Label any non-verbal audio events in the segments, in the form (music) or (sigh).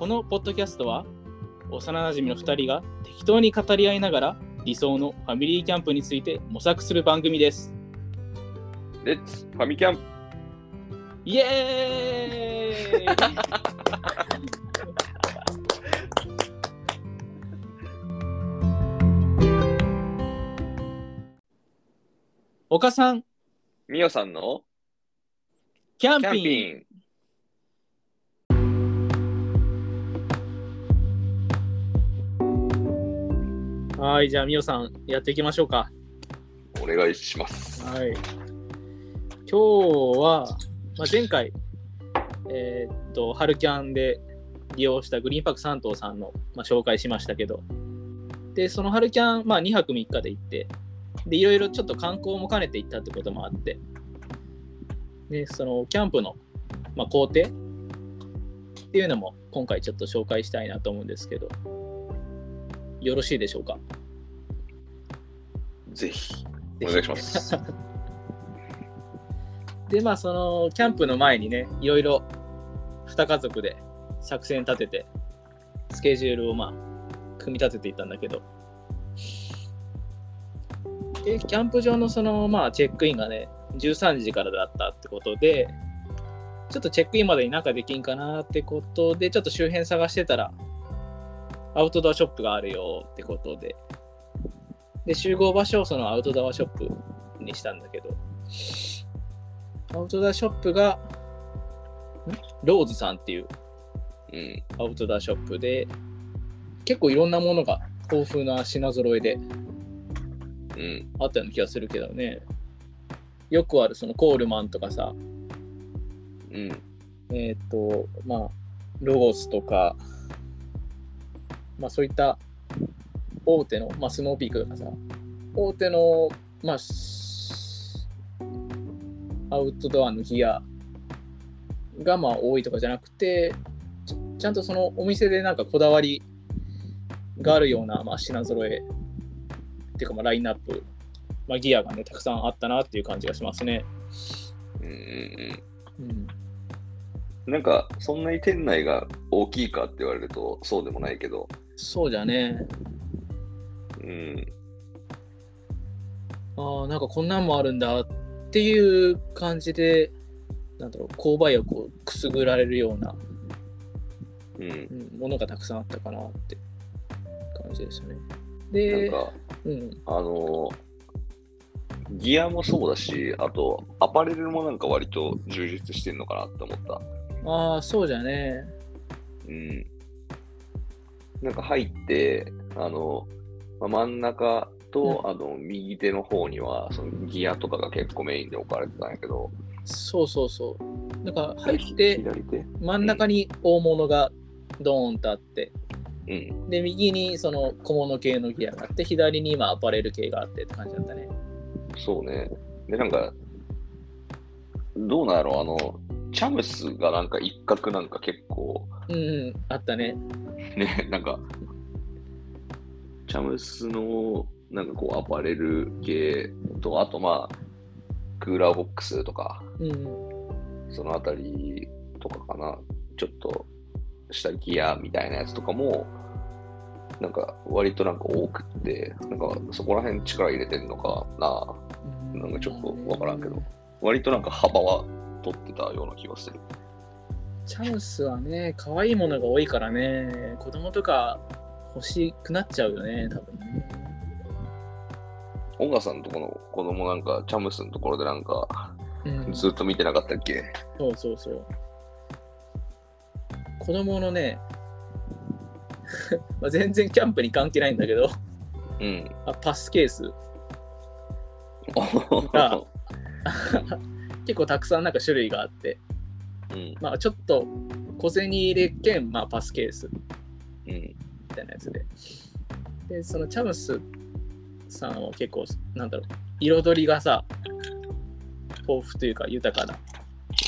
このポッドキャストは幼なじみの2人が適当に語り合いながら理想のファミリーキャンプについて模索する番組です。レッツファミキャンイエーイ。(laughs) 岡さん、みおさんの？キャンピン。グはい、じゃあ、みおさん、やっていきましょうか。お願いします。はい。今日は、まあ、前回、えーっと、春キャンで利用したグリーンパーク三島さんの、まあ、紹介しましたけど、で、その春キャン、まあ、2泊3日で行って、で、いろいろちょっと観光も兼ねて行ったってこともあって、で、そのキャンプの、まあ、工程っていうのも今回ちょっと紹介したいなと思うんですけど、よろしいでしょうか？ぜひ、お願いします。(laughs) で、まあ、その、キャンプの前にね、いろいろ、2家族で作戦立てて、スケジュールをまあ、組み立てていったんだけど、で、キャンプ場のその、まあ、チェックインがね、13時からだったってことで、ちょっとチェックインまでになんかできんかなってことで、ちょっと周辺探してたら、アウトドアショップがあるよってことで、で、集合場所をそのアウトドアショップにしたんだけど、アウトドアショップが、ん？ローズさんっていううん。アウトドアショップで、結構いろんなものが豊富な品揃えでうん。あったような気がするけどね。よくあるそのコールマンとかさ、うん。えっ、と、まあ、ロゴスとか、まあそういった大手の、まあスノーピークとかさ、大手の、まあ、しアウトドアのギアがまあ多いとかじゃなくて、ちちゃんとそのお店でなんかこだわりがあるような、まあ、品揃えっていうかまあラインナップ、まあ、ギアがね、たくさんあったなっていう感じがしますね。うん。うん。うんなんか、そんなに店内が大きいかって言われると、そうでもないけど、そうじゃね。うん。ああ、なんかこんなんもあるんだっていう感じで、なんだろう、購買欲をくすぐられるような、うん。うん、ものがたくさんあったかなって感じでしたね。なんで、か、うん、あのギアもそうだし、あと、アパレルもなんか割と充実してんのかなって思った。ああ、そうじゃね。うん。なんか入って、あの、まあ、真ん中と、あの、右手の方には、そのギアとかが結構メインで置かれてたんやけど、そうそうそう。なんか入って、左手？真ん中に大物がドーンとあって、うん。で、右にその小物系のギアがあって、左に今アパレル系があってって感じだったね。そうね。で、なんか、どうなんやろう、あの、チャムスがなんか一角なんか結構、うん、うん、あったね。(laughs) ね、なんか、チャムスの、なんかこう、アパレル系と、あとまあ、クーラーボックスとか、うん、そのあたりとかかな、ちょっとしたギアみたいなやつとかも、なんか割となんか多くって、なんかそこら辺力入れてんのかな、うん。なんかちょっとわからんけど、割となんか幅は取ってたような気がする。チャムスはね、可愛いものが多いからね、子供とか欲しくなっちゃうよね、多分ね。音楽さんのとこの子供なんか、チャムスのところでなんか、うん、ずっと見てなかったっけ？そうそうそう。子供のね、(laughs) まあ全然キャンプに関係ないんだけど、うん。あパスケース (laughs) あ (laughs) 結構たくさんなんか種類があって、うん。まあちょっと小銭入れ兼、まあ、パスケースうん。みたいなやつで。で、そのチャムスさんは結構、なんだろう、彩りがさ、豊富というか豊かな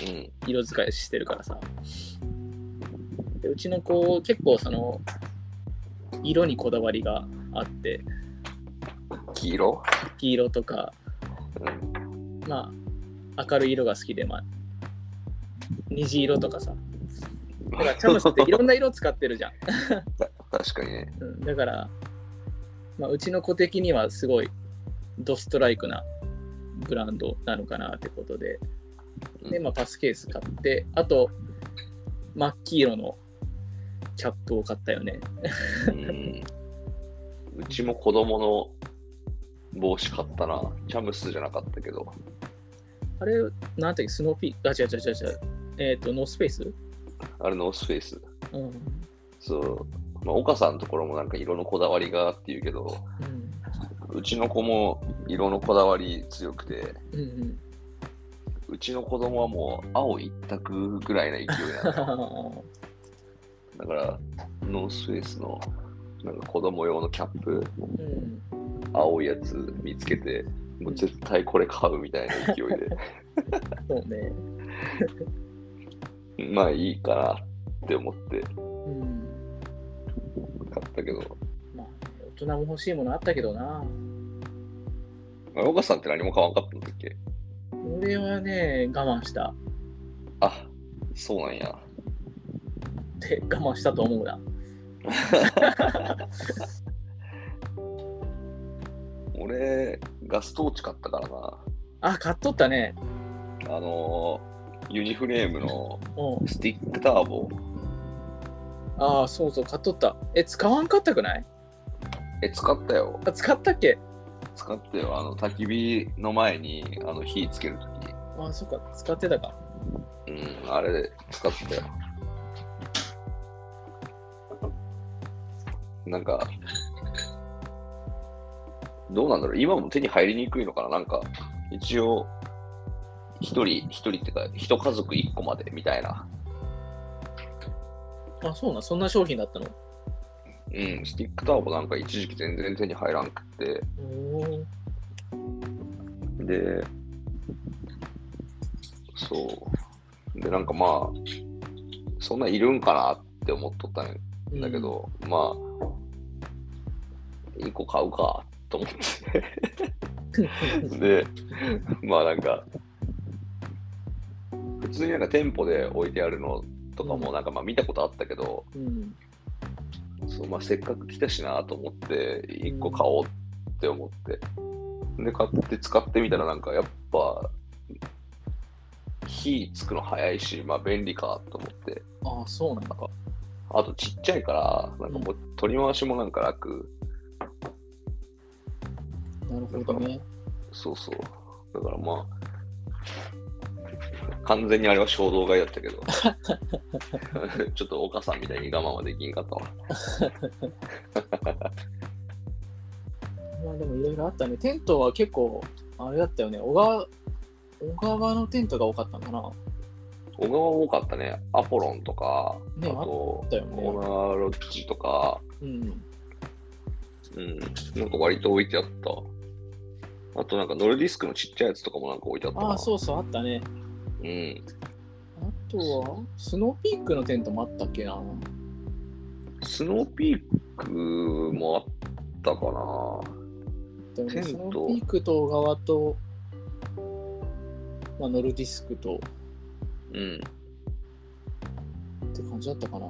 うん。色使いしてるからさ。でうちの子、結構その、色にこだわりがあって、黄色？黄色とか、うん。まあ、明るい色が好きで、まあ、虹色とかさ、だからチャムスっていろんな色使ってるじゃん。確かにね。うん、だから、まあ、うちの子的にはすごいドストライクなブランドなのかなってことで、で、まあ、パスケース買って、あと、真っ黄色のキャップを買ったよね。うんうちも子供の帽子買ったな。チャムスじゃなかったけど。あれ、なんていうスノーピー、あ、違う違う違う違う。えっ、と、ノースペース？あれノースフェイス。うん。そう。まあ、岡さんのところもなんか色のこだわりがっていうけど、うん。うちの子も色のこだわり強くて、うんうん。うちの子供はもう青一択ぐらいな勢いなのよ。(laughs) だから、ノースフェイスのなんか子供用のキャップ、うん。青いやつ見つけて、もう絶対これ買うみたいな勢いで、そうね。(laughs) まあいいかなって思ってうん。買ったけど、まあ、大人も欲しいものあったけどな。あ岡さんって何も買わんかったんだっけ？俺はね、我慢した。あ、そうなんや。って我慢したと思うな。(laughs) 俺、ガストーチ買ったからな。あ、買っとったね。あのー、ユニフレームのうん。スティックターボ。ああ、そうそう、買っとった。え、使わんかったくない？え、使ったよ。あ使ったっけ？使ったよ。あの、焚き火の前にあの火つけるとき。ああ、そっか、使ってたか。うん、あれ使ったよ。なんか、どうなんだろう。今も手に入りにくいのかな。なんか、一応、一人、一人っていうか、一家族一個までみたいな。あ、そうな。ん、そんな商品だったの？うん、スティックターボなんか一時期全然手に入らんくって。で、そう。で、なんかまあ、そんないるんかなって思っとったんだけ、ど、まあ、一個買うかと思って。で、まあなんか、普通になんか店舗で置いてあるのとかもなんかまあ見たことあったけど、うん。そうまあ、せっかく来たしなと思って、一個買おうって思って。で、買って使ってみたらなんかやっぱ、火つくの早いし、まあ便利かと思って。ああ、そうなんだか。あとちっちゃいから、なんかもう取り回しもなんか楽。なるほどね。そうそう。だからまあ、完全にあれは衝動買いだったけど、(laughs) ちょっと岡さんみたいに我慢はできんかったわ。(laughs) まあでもいろいろあったね。テントは結構、あれだったよね。小川、小川のテントが多かったのかな。小川多かったね。アポロンとか、ねあとあねオーナーロッジとか、うん。うん、なんか割と置いてあった。あとなんかノルディスクのちっちゃいやつとかもなんか置いてあったな。ああ、そうそう、あったね。うん。あとは、スノーピークのテントもあったっけな。スノーピークもあったかな。テントスノーピークと小川と、まあ、ノルディスクとうん。って感じだったかな。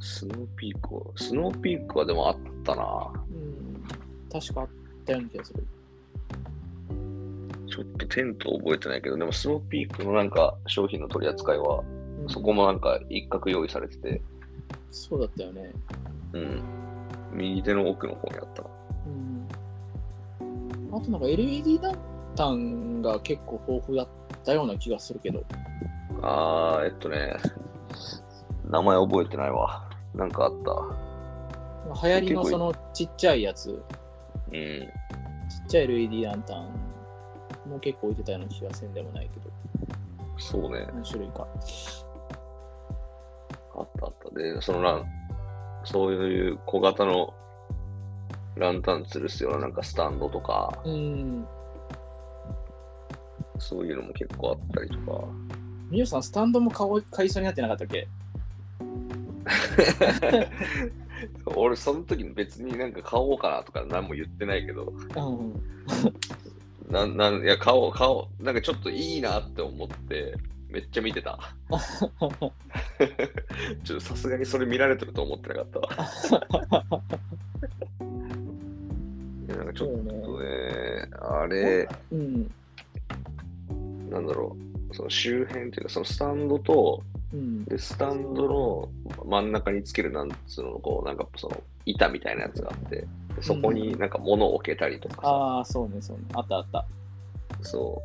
スノーピークは、スノーピークはでもあったな。うん。確かあったような気がする。ちょっとテント覚えてないけど、でもスノーピークのなんか商品の取り扱いは、うんそこもなんか一角用意されてて、そうだったよね。うん。右手の奥の方にあったな。うん。あとなんか LED ランタンが結構豊富だったような気がするけど。あー、えっとね、名前覚えてないわ。なんかあった。流行りのそのちっちゃいやつ、うん。ちっちゃい LED ランタンも結構置いてたような気がせんでもないけど、そうね。何種類か。あったあった。で、そのラン、そういう小型のランタン吊るすようななんかスタンドとか、うん。そういうのも結構あったりとか。みゆさん、スタンドも買いそうになってなかったっけ？(laughs) (laughs) 俺、その時別になんか買おうかなとか何も言ってないけど、うん。なん、なん、いや、買おう、買おう。なんかちょっといいなって思って、めっちゃ見てた。(laughs) ちょっとさすがにそれ見られてると思ってなかったわ。(laughs) いやなんかちょっとね、あれ、うん。なんだろう、その周辺っていうか、そのスタンドと、うん。で、スタンドの真ん中につける、なんつうの、こう、なんかその板みたいなやつがあって、でそこになんか物を置けたりとかさ、ああ、そうね、そうね。あったあった。そ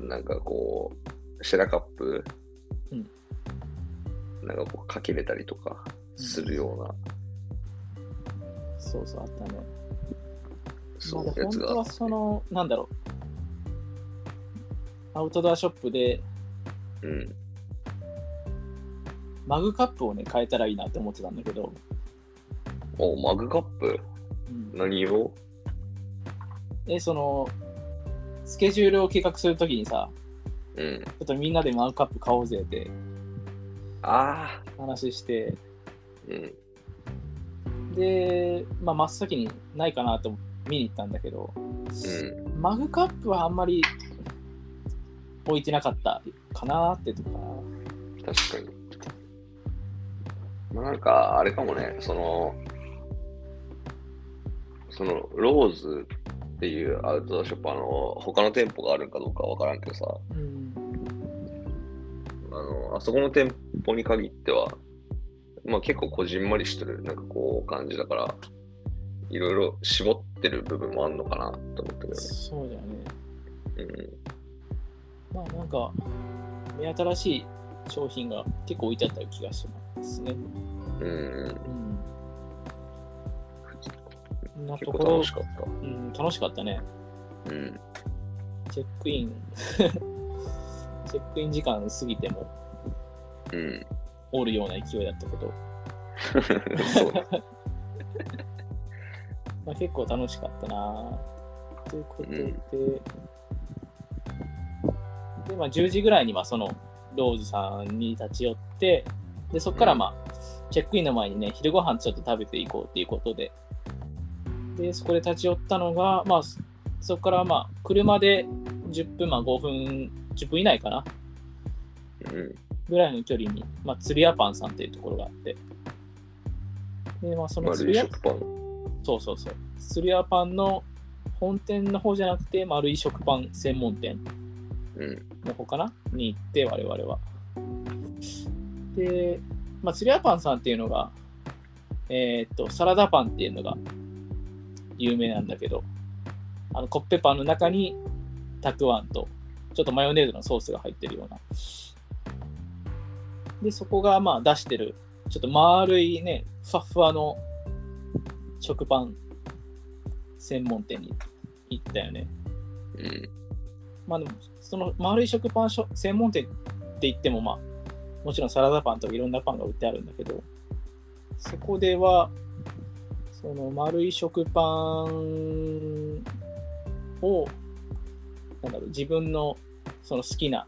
う、なんかこう、シェラカップ、うんなんかこう、かけれたりとかするような、そうそう、あったね。そう、まあやつがあ本当はその、なんだろう。アウトドアショップでうん。マグカップをね、変えたらいいなって思ってたんだけど、お、マグカップ？うん、何をえ、その、スケジュールを計画するときにさ、うん。ちょっとみんなでマグカップ買おうぜってああ、話して、うん。で、まあ、真っ先にないかなと見に行ったんだけど、うん。マグカップはあんまり置いてなかったかなってとか。確かに。まあ、なんか、あれかもね、その、その、ローズっていうアウトドアショップ、あの、他の店舗があるんかどうかわからんけどさ、うん。あの、あそこの店舗に限っては、まあ結構こじんまりしてる、なんかこう感じだから、いろいろ絞ってる部分もあんのかなと思ったけどね。そうだよね。うん。まあなんか、目新しい商品が結構置いてあった気がしますね。うん。うん。な結ところ構楽し、かった。うん、楽しかったね。うん。チェックイン、(laughs) チェックイン時間過ぎてもうん。おるような勢いだったけど。(laughs) まあ、結構楽しかったなということで、うんで、まあ、10時ぐらいにはそのローズさんに立ち寄って、で、そこからまあ、チェックインの前にね、昼ご飯ちょっと食べていこうっていうことで、で、そこで立ち寄ったのが、まあ、そそこからまあ、車で10分、まあ5分、10分以内かな。うん。ぐらいの距離に、まあ、釣り屋パンさんっていうところがあって、で、まあ、その釣り屋、食パン。そうそうそう、釣り屋パンの本店の方じゃなくて、丸い食パン専門店うん。の方かな？に行って、我々は。で、まあ、釣り屋パンさんっていうのが、えーっと、サラダパンっていうのが有名なんだけど、あのコッペパンの中にたくあんと、ちょっとマヨネーズのソースが入ってるような。で、そこがまあ出してる、ちょっと丸いね、ふわふわの食パン専門店に行ったよね。うん。まあでも、その丸い食パン専門店って言っても、まあ、もちろんサラダパンとかいろんなパンが売ってあるんだけど、そこでは、その丸い食パンを、なんだろう、自分のその好きな、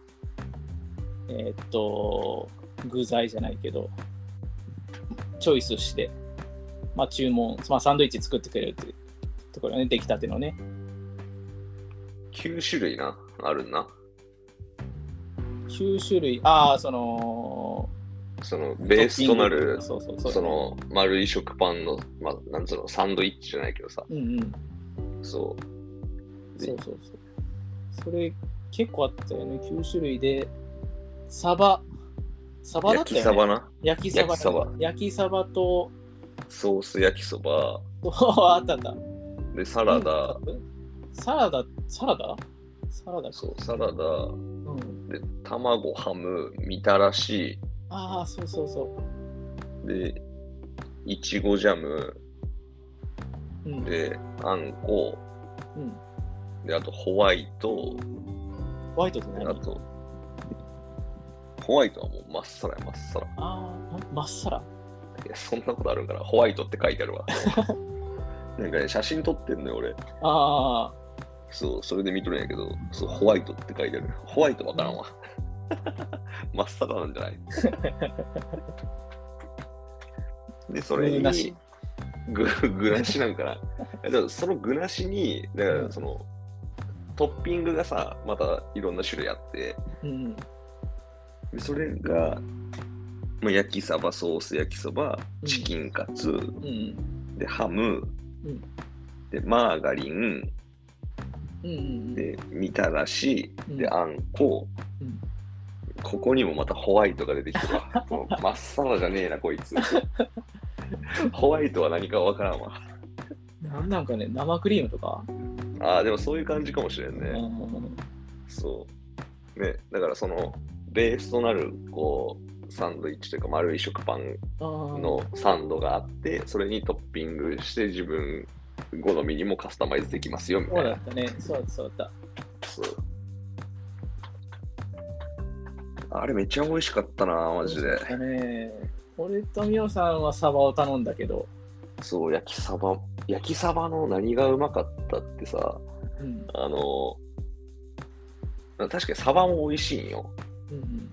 えーっと、具材じゃないけど、チョイスして、まあ注文、まあサンドイッチ作ってくれるっていうところね、出来たてのね。9種類な、あるな。9種類、ああ、その、その、ベースとなる、そうそうそう。そ、の、丸い食パンの、まあ、なんつうの、サンドイッチじゃないけどさ、うんうん。そう。そうそうそう。それ、結構あったよね。9種類で、サバ、サバだったよね。焼きサバな？焼きサバ。焼きサバ焼きサバと、ソース焼きそば、(laughs) あったあった。で、サラダ、サラダ、サラダ？サラダかそう、サラダ、うん。で、卵、ハム、みたらし、ああ、そうそうそで、いちごジャム、う。うん。で、あんこ、うん。で、あとホワイト、ホワイトって何？あと、ホワイトはもうまっさらや、まっさら。いああ、まっさら。や、そんなことあるんから、ホワイトって書いてあるわ。(laughs) なんかね、写真撮ってんのよ、俺。ああ、そう、それで見とるんやけど、そう、ホワイトって書いてある。ホワイトわからんわ。(laughs) まっさらなんじゃない？(laughs) で、それに、具なし具具なしなんかな。えだからその具なしに、だからその、トッピングがさ、またいろんな種類あって、うん。でそれが、まあ、焼きサバ、ソース焼きそば、うんチキンカツ、うん。で、ハム、うんで、マーガリン。で、みたらし、うんで、あんこ、うんここにもまたホワイトが出てきてるわ。(laughs) もう真っさらじゃねえな、こいつ。ホワイトは何かわからんわ。なんなんかね、生クリームとか？ああ、でもそういう感じかもしれんね。うんそう。ね、だからその、ベースとなる、こう、サンドイッチというか丸い食パンのサンドがあって、それにトッピングして自分好みにもカスタマイズできますよみそたいな。うだったね。そうだった、そうだっそうあれめっちゃ美味しかったな、た。マジでね。俺とミオさんはサバを頼んだけど、そう、焼きサバ、焼きサバの何がうまかったってさ、うん。あの、確かにサバも美味しいんよ。うん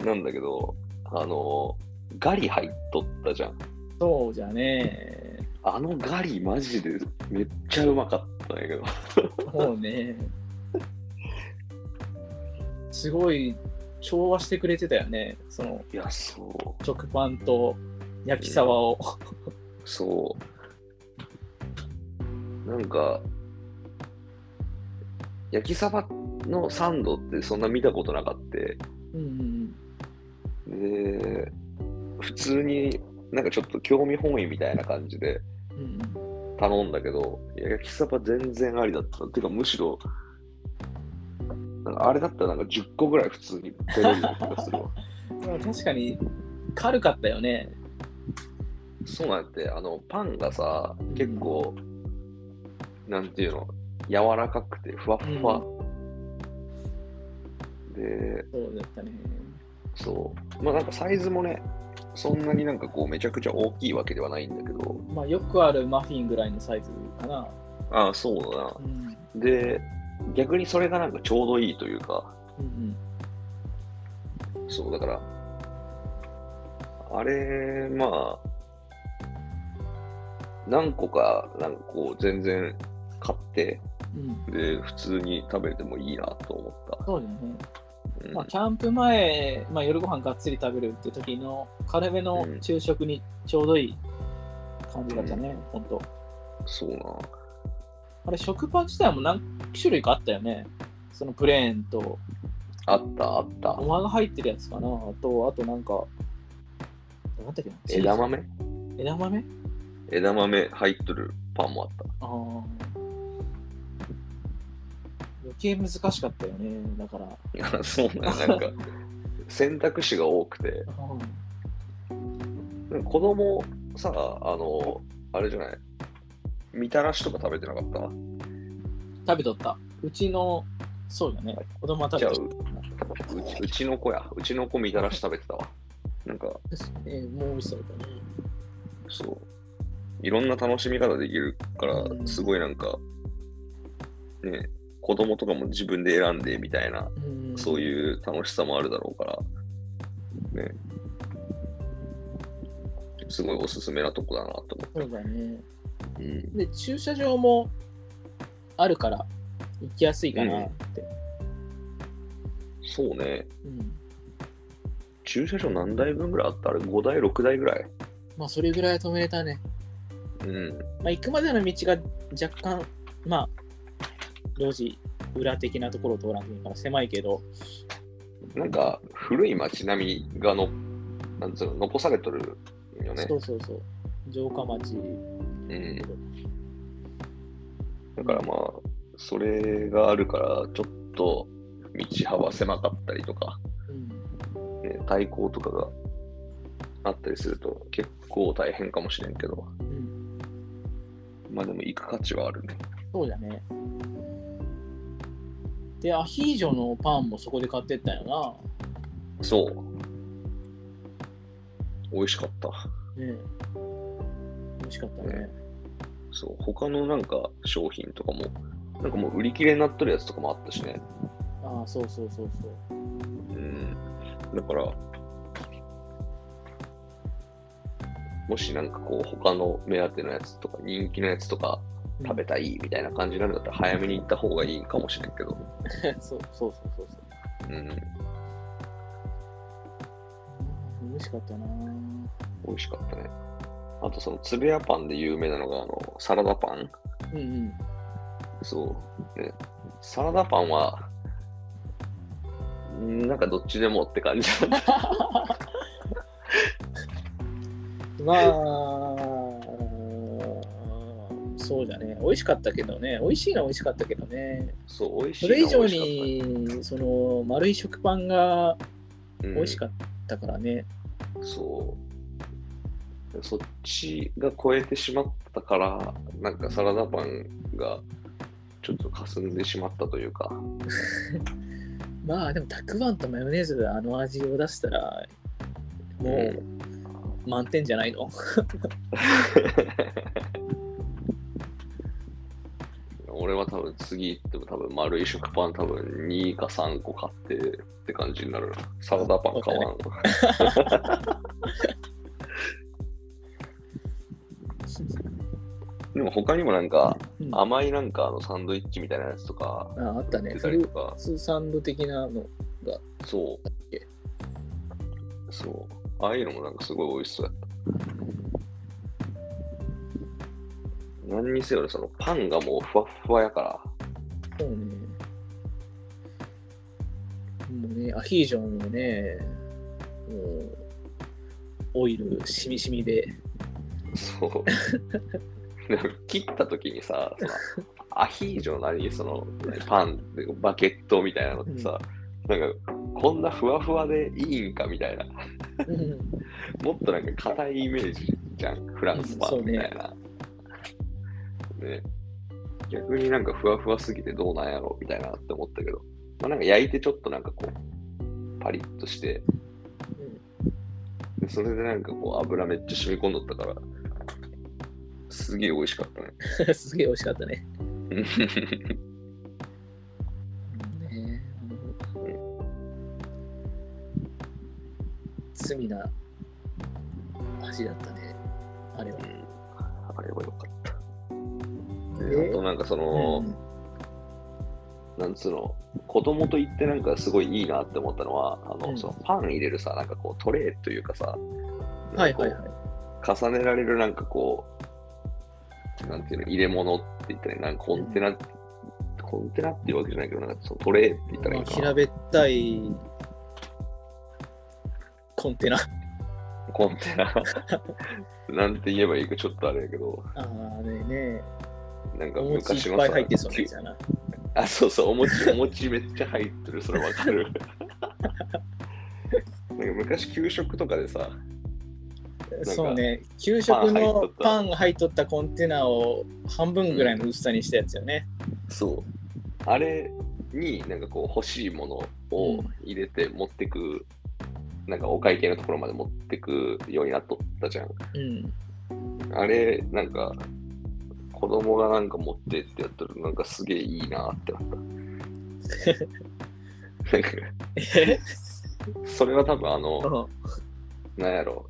うん、なんだけど、あの、ガリ入っとったじゃん。そうじゃね。あのガリマジでめっちゃうまかったんやけど。もうね。すごい調和してくれてたよね。そのいや、そう、食パンと焼きサバを。そう。なんか、焼きサバのサンドってそんな見たことなかった。うんうんで、普通になんかちょっと興味本位みたいな感じで頼んだけど、焼きサバ全然ありだった。てかむしろ、なんかあれだったらなんか10個ぐらい普通にペロリな気がするわ。(laughs) まあ確かに軽かったよね。そうなんて、あの、パンがさ、結構、なんていうの、柔らかくて、ふわっふわ。で、そうだったね。そう。まあなんかサイズもね、そんなになんかこう、めちゃくちゃ大きいわけではないんだけど、まあよくあるマフィンぐらいのサイズかな。ああ、そうだなう。んで、逆にそれがなんかちょうどいいというか、うんそう、だから、あれ、まあ、何個か、なんかこう、全然買って、うんうん、で、普通に食べてもいいなと思った。そうだよね。うんまあ、キャンプ前、まあ、夜ご飯がっつり食べるって時の軽めの昼食にちょうどいい感じだったね、ほんと。そうな。あれ、食パン自体も何種類かあったよね。そのプレーンと、あった、あったご。まが入ってるやつかな。あと、あとなんか、なんだっけな枝豆？枝豆？枝豆入っとるパンもあった。ああ。余計難しかったよね。だから。いや、そうななんか、(laughs) 選択肢が多くて、うん子供さ、あの、あれじゃない、みたらしとか食べてなかった？食べとった。うちの、そうだね。子供は食べとった。ううち、うちの子や。うちの子みたらし食べてたわ。なんか、えーもう美味しそうだね。そう。いろんな楽しみ方できるからう、んすごいなんか、ね、子供とかも自分で選んでみたいな、うんそういう楽しさもあるだろうから、ね。すごいおすすめなとこだなと思って。そうだね。うん。で、駐車場もあるから、行きやすいかなって。そうね。うん駐車場何台分ぐらいあった？あれ ?5 台、6台ぐらい？まあ、それぐらい止めれたね。うん。まあ、行くまでの道が若干、まあ、路地、裏的なところを通らなきゃいから狭いけど、なんか、古い街並みがの、なんつうの、残されとるよねそ。うそうそう、城下町。うん。だからまあ、それがあるから、ちょっと道幅狭かったりとか、うん、ね、対向とかがあったりすると結構大変かもしれんけど、うん、まあでも行く価値はあるね。そうだね。で、アヒージョのパンもそこで買ってったよそう。美味しかった。な。ねえ美味しかったね。そう。他のなんか商品とかも、なんかもう売り切れになっとるやつとかもあったしね。ああ、そうそうそうそう。うん。だから、もしなんかこう他の目当てのやつとか人気のやつとか食べたいみたいな感じになるんだったら早めに行った方がいいかもしれんけど。(laughs) そうそうそうそうそう。うん。美味しかったな美味しかったね。あとそのつぶやパンで有名なのがあのサラダパン。うんうん。そう。ね、サラダパンは、んなんかどっちでもって感じだった。(laughs) まあ、そうだね。美味しかったけどね。美味しいのは美味しかったけどね。そう、美味しいそれ以上に、その、丸い食パンが美味しかったからね。うんそう。そっちが超えてしまったから、なんかサラダパンがちょっと霞んでしまったというか、(laughs) まあ、でも、たくあんとマヨネーズであの味を出したら、もう、満点じゃないの？(laughs) 俺は多分次行っても多分丸い食パン多分2か3個買ってって感じになるな。サラダパン買わん。(laughs) でも他にもなんかうん甘いなんかあのサンドイッチみたいなやつとかああったね。出フルたりとかー、ツサンド的なの。そうけ。そう。ああいうのもなんかすごい美味しそうやった。何にせよね、そのパンがもうふわっふわやから。そうね。もうね、アヒージョンもね、もう、オイルしみしみで、そう。でも切った時にさ、アヒージョなり、そのパン、バケットみたいなのってさ、なんかこんなふわふわでいいんかみたいな。うんもっとなんか硬いイメージじゃん、フランスパンみたいな。ね逆になんかふわふわすぎてどうなんやろみたいなって思ったけど、まあなんか焼いてちょっとなんかこう、パリッとして、でそれでなんかこう油めっちゃ染み込んどったから、すげえ美味しかったね。(laughs) すげえ美味しかったね。ね罪な味だったね。あれは。あれはよかった。あとなんかその、なんつうの、子供と行ってなんかすごいいいなって思ったのは、あの、うん。そのパン入れるさ、なんかこうトレーというかさ、はいはいはい。重ねられるなんかこう、なんていうの、入れ物って言ったらなんかコンテナ、コンテナっていうわけじゃないけど、なんかそのトレーって言ったらいいかな。平べったいコンテナ。コンテナ。(laughs) なんて言えばいいかちょっとあれやけど、ああれね、なんか昔のさいっぱい入ってそうなやつやな。あ、そうそう、お餅、お餅めっちゃ入ってる、それわかる。(laughs) なんか昔給食とかでさ、そうね、給食のパンが入っとったコンテナを半分ぐらいの薄さにしたやつよね。そう。あれになんかこう欲しいものを入れて持ってく、なんかお会計のところまで持ってくようになっとったじゃん。うん。あれ、なんか子供がなんか持ってってやったらなんかすげえいいなってなった。なんかえ？それは多分あの、うんなんやろ。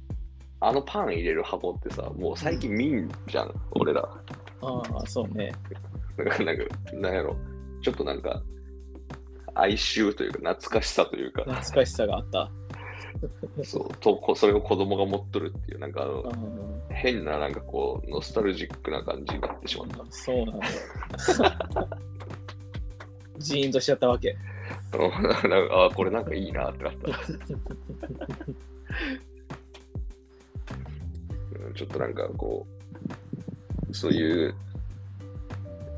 あのパン入れる箱ってさ、もう最近見んじゃん、俺ら。ああ、そうね。だからなんか、なんやろ。ちょっとなんか、哀愁というか、懐かしさというか、懐かしさがあった。そう、とこそれを子供が持っとるっていう、なんかあのあ、変ななんかこう、ノスタルジックな感じになってしまった。あそうなんだ。ジーンとしちゃったわけ。うんなんかあこれなんかいいなってなった。(laughs) うんちょっとなんかこう、そういう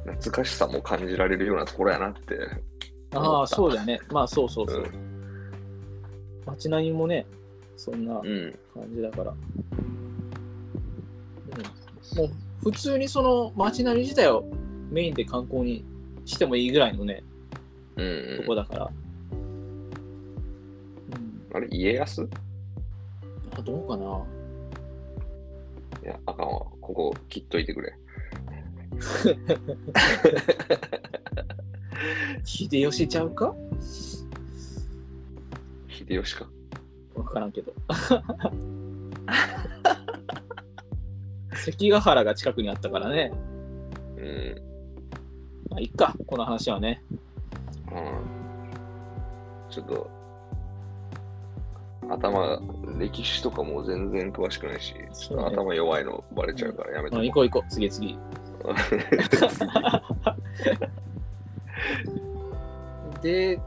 懐かしさも感じられるようなところやなって。ああ、そうだよね。まあ、そうそううそう。ん。街並みもね、そんなうん。感じだから。うんもう普通にその街並み自体をメインで観光にしてもいいぐらいのね、うんとこだから。うん、あれ、家康？いあどうかなや、あかんわ。ここ切っといてくれ。(laughs) 秀吉ちゃうか？秀吉か。わからんけど。関ヶ原が近くにあったからね。うん。まあ、いっか、この話はね。うん。ちょっと、頭、歴史とかも全然詳しくないし、ね頭弱いのバレちゃうからやめてあ行こう行こう、次次。(laughs) で、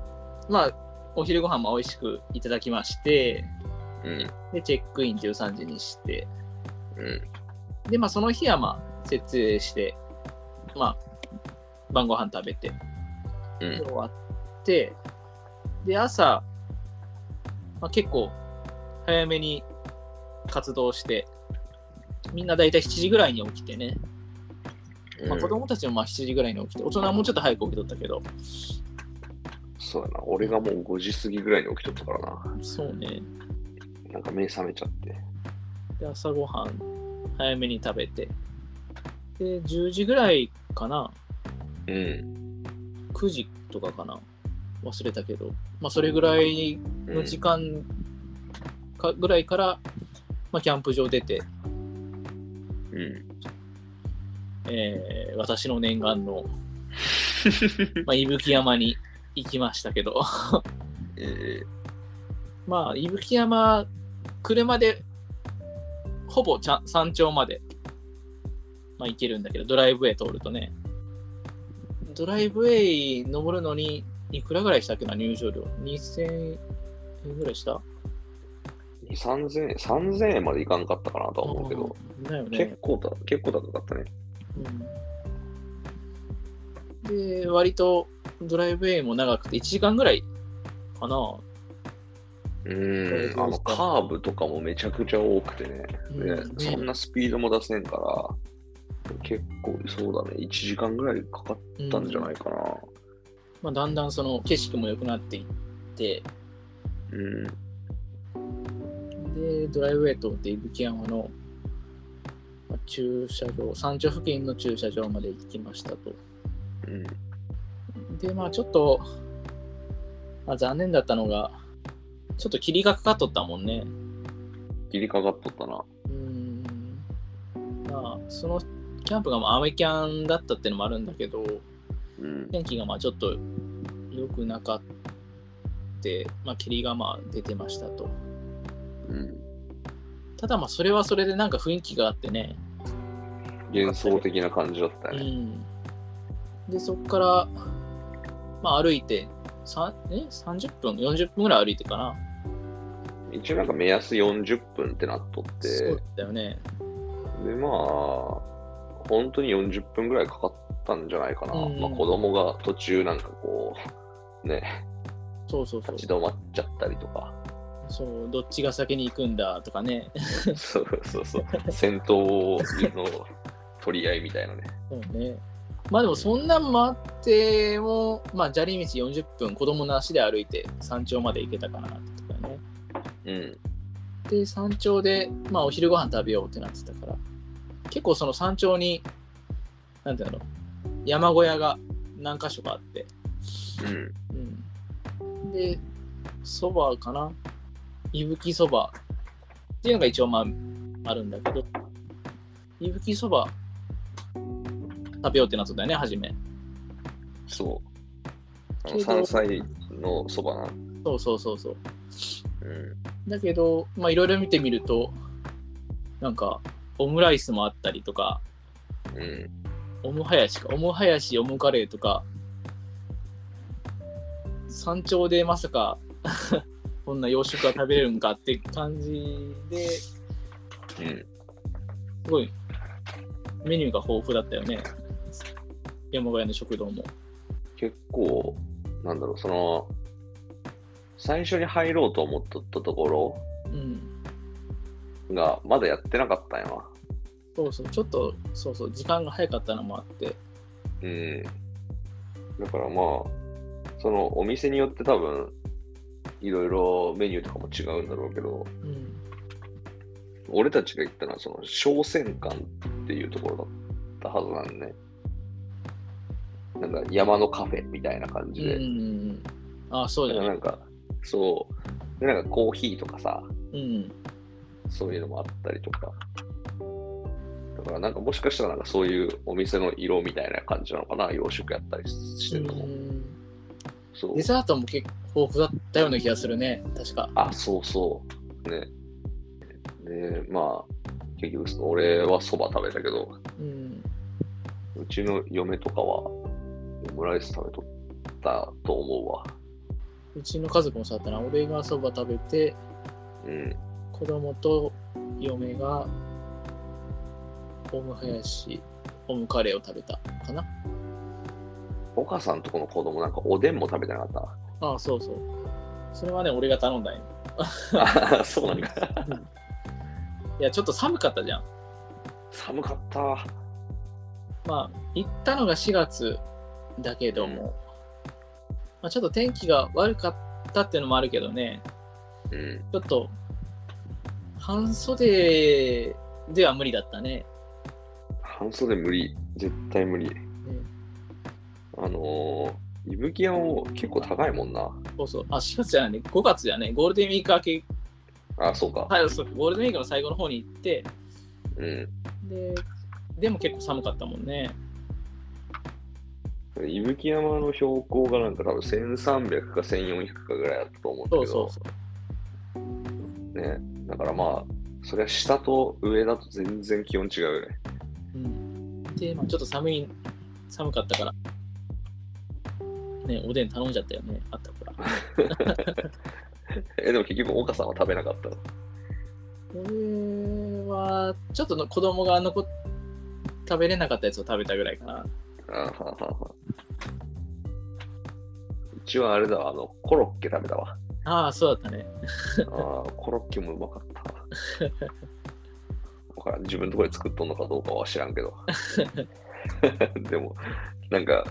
まあ、お昼ご飯も美味しくいただきまして、うん。で、チェックイン13時にして、うん。で、まあ、その日は、まあ、設営して、まあ、晩ご飯食べて、うん。終わって、で、朝、まあ、結構、早めに活動して、みんなだいたい7時ぐらいに起きてね、まあ、子供たちもまあ7時ぐらいに起きて、大人はもうちょっと早く起きとったけど、そうやな。俺がもう5時過ぎぐらいに起きとったからな。そうね。なんか目覚めちゃって。で、朝ごはん早めに食べて、で、10時ぐらいかな、うん。9時とかかな、忘れたけど、まあ、それぐらいの時間かぐらいから、まあ、キャンプ場出て、うん。えー私の念願の、まあ、伊吹山に行きましたけど、(laughs) えまあ、伊吹山、車でほぼちゃん山頂まで、まあ、行けるんだけど、ドライブウェイ通るとね、ドライブウェイ登るのに、いくらぐらいしたっけな、入場料。2000円ぐらいした？ー、2、3000円、3000円までいかんかったかなとは思うけど、ね結。構だ、結構高かったね。うんで、割とドライブウェイも長くて1時間ぐらいかな。うーん、あの、カーブとかもめちゃくちゃ多くてね。でうんそんなスピードも出せんから、結構そうだね、1時間ぐらいかかったんじゃないかな。まあ、だんだんその景色も良くなっていって、うん。で、ドライブウェイ通って伊吹山の、まあ駐車場、山頂付近の駐車場まで行きましたと。うん。で、まあちょっと、まあ、残念だったのが、ちょっと霧がかかっとったもんね。切りかかっとったな。うーん。まあ、そのキャンプがまあアメキャンだったってのもあるんだけど、うん。天気がまあちょっと良くなかって、まあ霧がまあ出てましたと。うん。ただまあそれはそれでなんか雰囲気があってね。幻想的な感じだったうね。ん。で、そこから、まあ歩いて、さえ30分、40分ぐらい歩いてかな。一応なんか目安40分ってなっとって、そうだよね。で、まあ、本当に40分ぐらいかかったんじゃないかな。うんまあ子供が途中なんかこう、ね、そうそうそう立ち。止まっちゃったりとか、そう、どっちが先に行くんだとかね。そうそうそう、戦闘の取り合いみたいなね。そうね。まあでもそんなん待っても、まあ砂利道40分、子供の足で歩いて山頂まで行けたかなとかね。うん。で、山頂で、まあお昼ご飯食べようってなってたから、結構その山頂に、なんていうの、山小屋が何箇所かあって、うん。うん。で、そばかな伊吹そばっていうのが一応まああるんだけど、伊吹そば食べようってなったんだよね、初め。そう。あの山菜のそばな。そうそうそうそう。うん。だけど、まあいろいろ見てみると、なんか、オムライスもあったりとか、うん。オムハヤシか、オムハヤシ、オムカレーとか、山頂でまさか、(laughs) こんな洋食が食べれるんかって感じで、すうん。ごいメニューが豊富だったよね。山小屋の食堂も。結構、なんだろう、その、最初に入ろうと思っとったところうん。が、まだやってなかったんやな。そうそう、ちょっと、そうそう、時間が早かったのもあって、うん。だからまあ、そのお店によって多分、いろいろメニューとかも違うんだろうけど、うん。俺たちが行ったのはその商船館っていうところだったはずなんね。なんか山のカフェみたいな感じで。うん。あ、そうだね。だからなんか、そう。で、なんかコーヒーとかさ、うん。そういうのもあったりとか。だからなんかもしかしたらなんかそういうお店の色みたいな感じなのかな、洋食やったりしてるのも。うんそうデ。ザートも結構豊富だったような気がするね、確か。あ、そうそう。ね。で、まあ、結局、俺はそば食べたけど、うん。うちの嫁とかはオムライス食べとったと思うわ。うちの家族もそうだったな。俺がそば食べて、うん。子供と嫁がオムハヤシ、オムカレーを食べたかな。お母さんとこの子供なんかおでんも食べてなかっああ、そうそう。それはね、俺が頼んだんよ。た。あそうなんか。いや、ちょっと寒かったじゃん。寒かった。まあ、行ったのが4月だけども、まあ、ちょっと天気が悪かったっていうのもあるけどね、うん。ちょっと半袖では無理だったね。半袖無理。絶対無理。あのー、伊吹山も結構高いもんな。そうそう。あ、4月じゃないね。5月じゃね。ゴールデンウィーク明け、あ、そうか。はい、そうゴールデンウィークの最後の方に行って、うん。で、でも結構寒かったもんね。伊吹山の標高がなんか多分1300か1400かぐらいだったと思うんだけど、そうそうそう。ね。だからまあ、それは下と上だと全然気温違うよね。うん、で、まあ、ちょっと寒い、寒かったから、ね、おでん頼んじゃったよね。あったから。(laughs) え、でも結局岡さんは食べなかったの？俺は、ちょっとの子供が残っ食べれなかったやつを食べたぐらいかな。あはははうちはあれだわ、あの、コロッケ食べたわ。ああ、そうだったね。あーコロッケもうまかった。(laughs) わからん自分のところで作っとんのかどうかは知らんけど。(laughs) でも、なんか、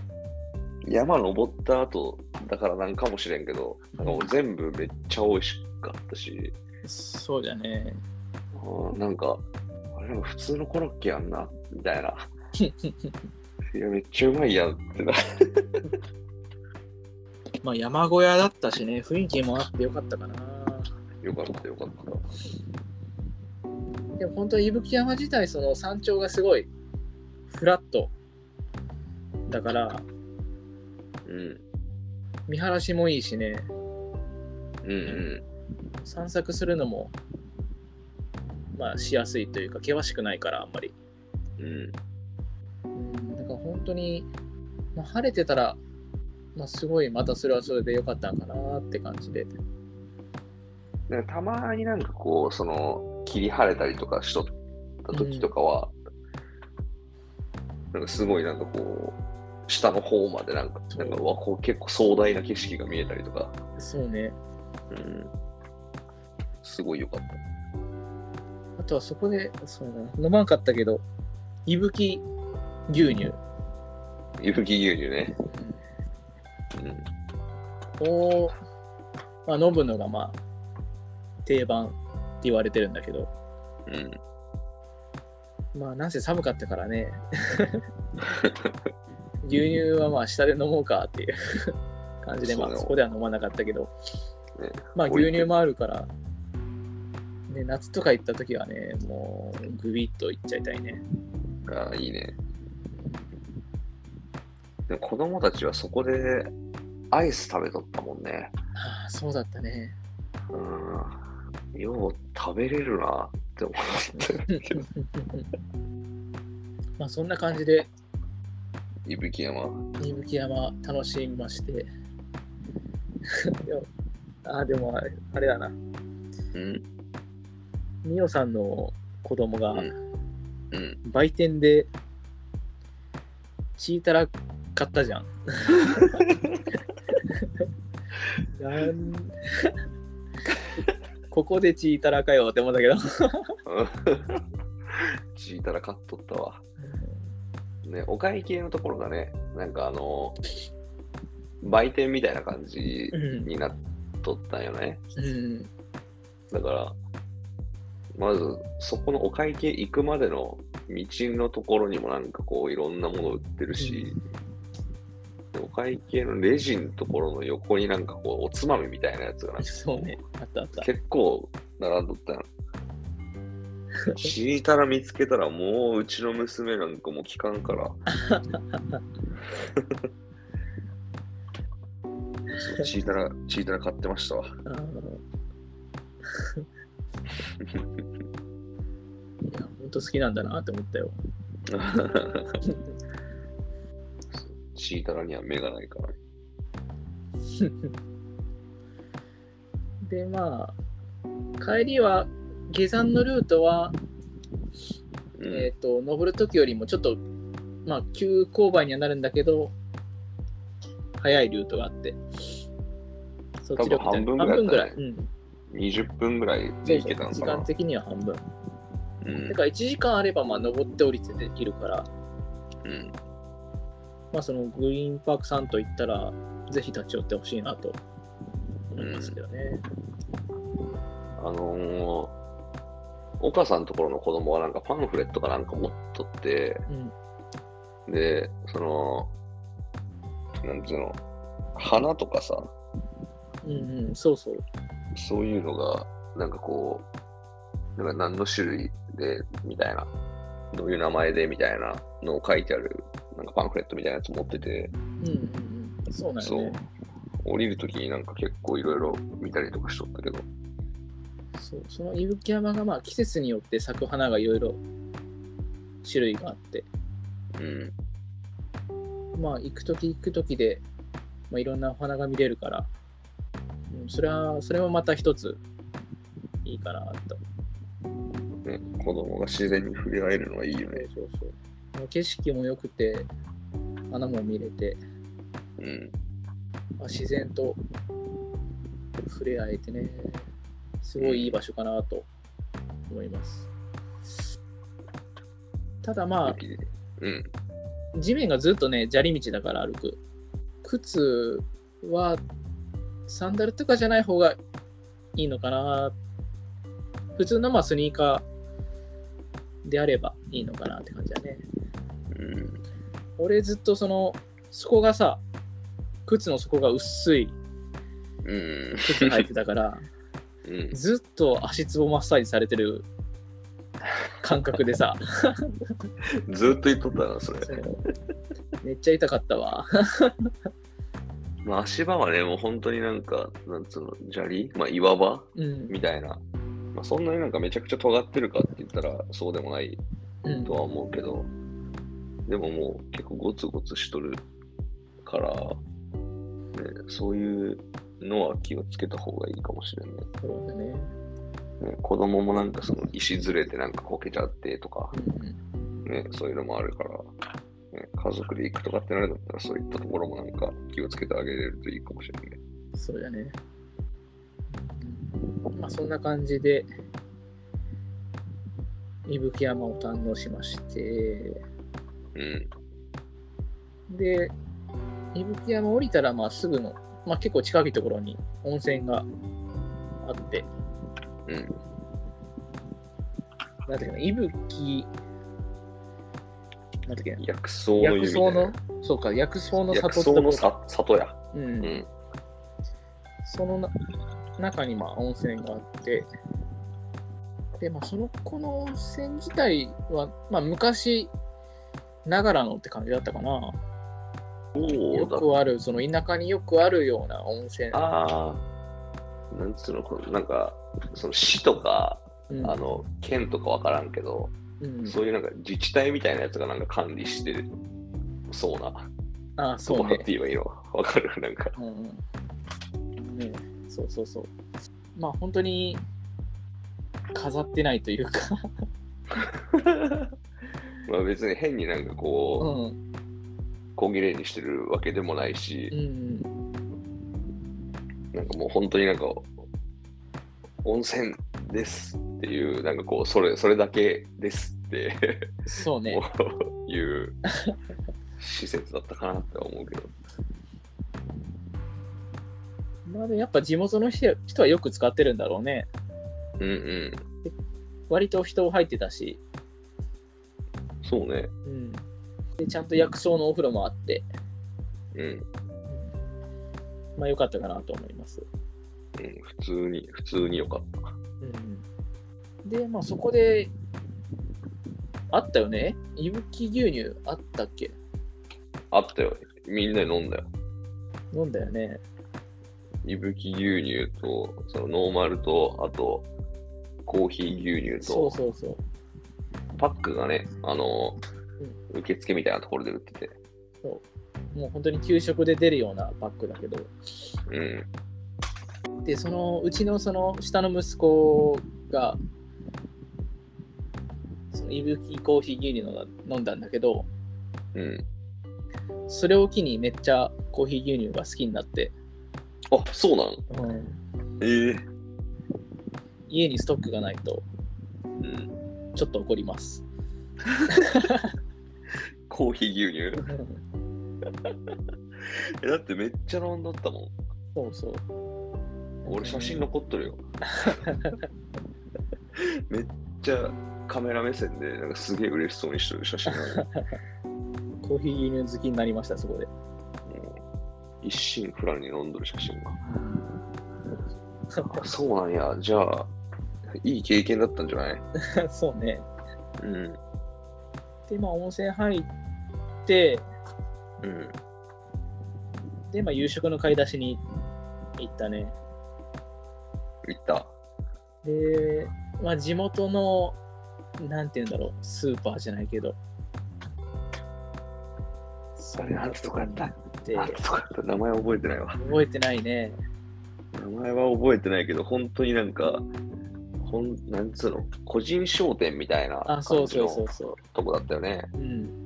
山登った後だからなんかもしれんけど、なんかもう全部めっちゃ美味しかったし、そうだね。あーなんか、あれなんか普通のコロッケやんな、みたいな。(laughs) いや、めっちゃうまいやんってな。まあ山小屋だったしね、雰囲気もあってよかったかな。よかったよかった。でも本当に伊吹山自体、その山頂がすごいフラットだから、うん。見晴らしもいいしね、うんうん。散策するのも、まあしやすいというか、険しくないから、あんまり。うん。うん、だから本当に、まあ、晴れてたら、まあ、すごいまたそれはそれでよかったんかなって感じで。なんかたまになんかこう、その、霧晴れたりとかしとった時とかは、なんかすごいなんかこう、下の方までなんか、なんかうわこう結構壮大な景色が見えたりとか、そうね。うん、すごい良かった。あとはそこで、そうだな飲まんかったけど、伊吹牛乳伊吹牛乳ね。うん。を、まあ、飲むのがまあ定番って言われてるんだけど、うん。まあなんせ寒かったからね。(laughs) 牛乳はまあ下で飲もうかっていう感じで、まあそこでは飲まなかったけど、ねまあ牛乳もあるから、ね、夏とか行った時はね、もうグビッといっちゃいたいね。ああ、いいね。でも子供たちはそこでアイス食べとったもんね。ああ、そうだったね。うん。よう食べれるなって思って。(laughs) まあそんな感じで、伊吹山。伊吹山楽しみまして。(laughs) でもああ、でもあれあれだな。うん。ミオさんの子供がうんうん。売店でチータラ買ったじゃん。ここでチータラかよって思ったけど。(laughs) チータラ買っとったわ。ね、お会計のところがね、なんかあの、売店みたいな感じうんになっとったんよね。うん、だから、まずそこのお会計行くまでの道のところにもなんかこういろんなもの売ってるし、でお会計のレジのところの横になんかこうおつまみみたいなやつがなんかそうね、あったあった。結構並んどったよ。チータラ見つけたらもううちの娘なんかもう聞かんから。チータラ、チータラ買ってましたわ。(laughs) (laughs) いや、本当好きなんだなって思ったよ。(laughs) チータラには目がないからね。(laughs) で、まあ、帰りは、下山のルートは、うんえっ、と、登るときよりもちょっと、まあ、急勾配にはなるんだけど、速いルートがあって、そっちで半分ぐらいね半分ぐらい。うん。20分ぐらいで行けたのかな時間。的には半分。うんだから1時間あれば、まあ、登って降りてできるから、うんまあ、そのグリーンパークさんと行ったら、ぜひ立ち寄ってほしいなと思いますけどね。あのー岡さんのところの子供はなんかパンフレットかなんか持っとって、うん。で、その、なんつうの、花とかさ、うんうん、そうそう。そういうのが、なんかこう、なんか何の種類で、みたいな、どういう名前で、みたいなのを書いてある、なんかパンフレットみたいなやつ持ってて、うんうんうん。そうなんよね。降りるときになんか結構いろいろ見たりとかしとったけど、そうその伊吹山がまあ季節によって咲く花がいろいろ種類があって、うん、まあ行くとき行くときで、まあ、いろんなお花が見れるから、うん、それは、それもまた一ついいかなと。ね、子供が自然に触れ合えるのはいいよね。そうそうそう。景色も良くて、花も見れて、うん、まあ、自然と触れ合えてね、すごいいい場所かなと思います。ただまあ、うん、地面がずっとね、砂利道だから歩く。靴はサンダルとかじゃない方がいいのかな。普通のまあスニーカーであればいいのかなって感じだね。うん、俺ずっとその、底がさ、靴の底が薄い。うん、靴履いてたから、うん、ずっと足つぼマッサージされてる感覚でさ、ずっと言っとったな、それ。めっちゃ痛かったわ。まあ、足場はね、もう本当になんか、なんつうの、砂利？まあ、岩場？うん。みたいな。まあ、そんなになんかめちゃくちゃ尖ってるかって言ったら、そうでもないうんとは思うけど、でももう結構ゴツゴツしとるから、ね、そういうのは気をつけた方がいいかもしれない。そうだね。ね、子供もなんかその石ずれてなんかこけちゃってとか、うんね、そういうのもあるから、ね、家族で行くとかってなるんだったらそういったところもなんか気をつけてあげれるといいかもしれないね。そうだね。うんまあそんな感じで、伊吹山を堪能しまして、うん。で、伊吹山降りたらまあすぐの、まあ結構近いところに温泉があって、うん。なんだっけな、伊吹、なんだっけな、薬草の湯薬草の、そうか、薬草の薬里ってのさ里や。う。うんん。そのな中にまあ温泉があって、で、まあ、そのこの温泉自体は、まあ、昔ながらのって感じだったかな。よくある、その田舎によくあるような温泉。ああ。なんつうの、このなんか、その市とか、うんあの、県とかわからんけど、うん、そういうなんか自治体みたいなやつがなんか管理してるそうな。ああ、そそううねって。言えばいいのわかる？(laughs) なんか。うんうん、ねそうそうそう。まあ本当に飾ってないというか、(laughs) まあ別に変になんかうこう、ん、小切れにしてるわけでもないしう、ん、なんかもう本当になんか、温泉ですっていう、なんかこう、それ、それだけですって、そうね。いう施設だったかなって思うけど。まあでもやっぱ地元の人人はよく使ってるんだろうね。うんうん。割と人入ってたし、そうね。うん、でちゃんと薬草のお風呂もあって、うん。うんまあ良かったかなと思います。うん、普通に、普通に良かった。うん、で、まあそこで、あったよね？伊吹牛乳あったっけ？あったよ。みんなで飲んだよ。飲んだよね。いぶき牛乳と、そのノーマルと、あと、コーヒー牛乳そうと、そうそう。パックがね、あの、受付みたいなところで売ってて。もう本当に給食で出るようなパックだけど。うん。で、そのうちのその下の息子が、そのいぶきコーヒー牛乳の飲んだんだけど、うん。それを機にめっちゃコーヒー牛乳が好きになって、あ、そうなの？うんええ家にストックがないとうん。ちょっと怒ります。コーヒー牛乳？え、だってめっちゃ飲んだったもん。そうそう。俺写真残っとるよ。めっちゃカメラ目線で、なんかすげえ嬉しそうにしてる写真がある。(laughs) コーヒー牛乳好きになりました、そこで。一心不乱に飲んどる写真が。あそうなんや。じゃあ、いい経験だったんじゃない？(laughs) そうね。うん。で、まあ、温泉入って、うん。で、まあ、夕食の買い出しに行ったね。行った？で、まあ、地元の、なんて言うんだろう、スーパーじゃないけど。あれ、なんとかやった。んとかやった。名前覚えてないわ。覚えてないね。名前は覚えてないけど、本当になんか、ほんなんつうの、個人商店みたいな感じのとこだったよね。う。うん。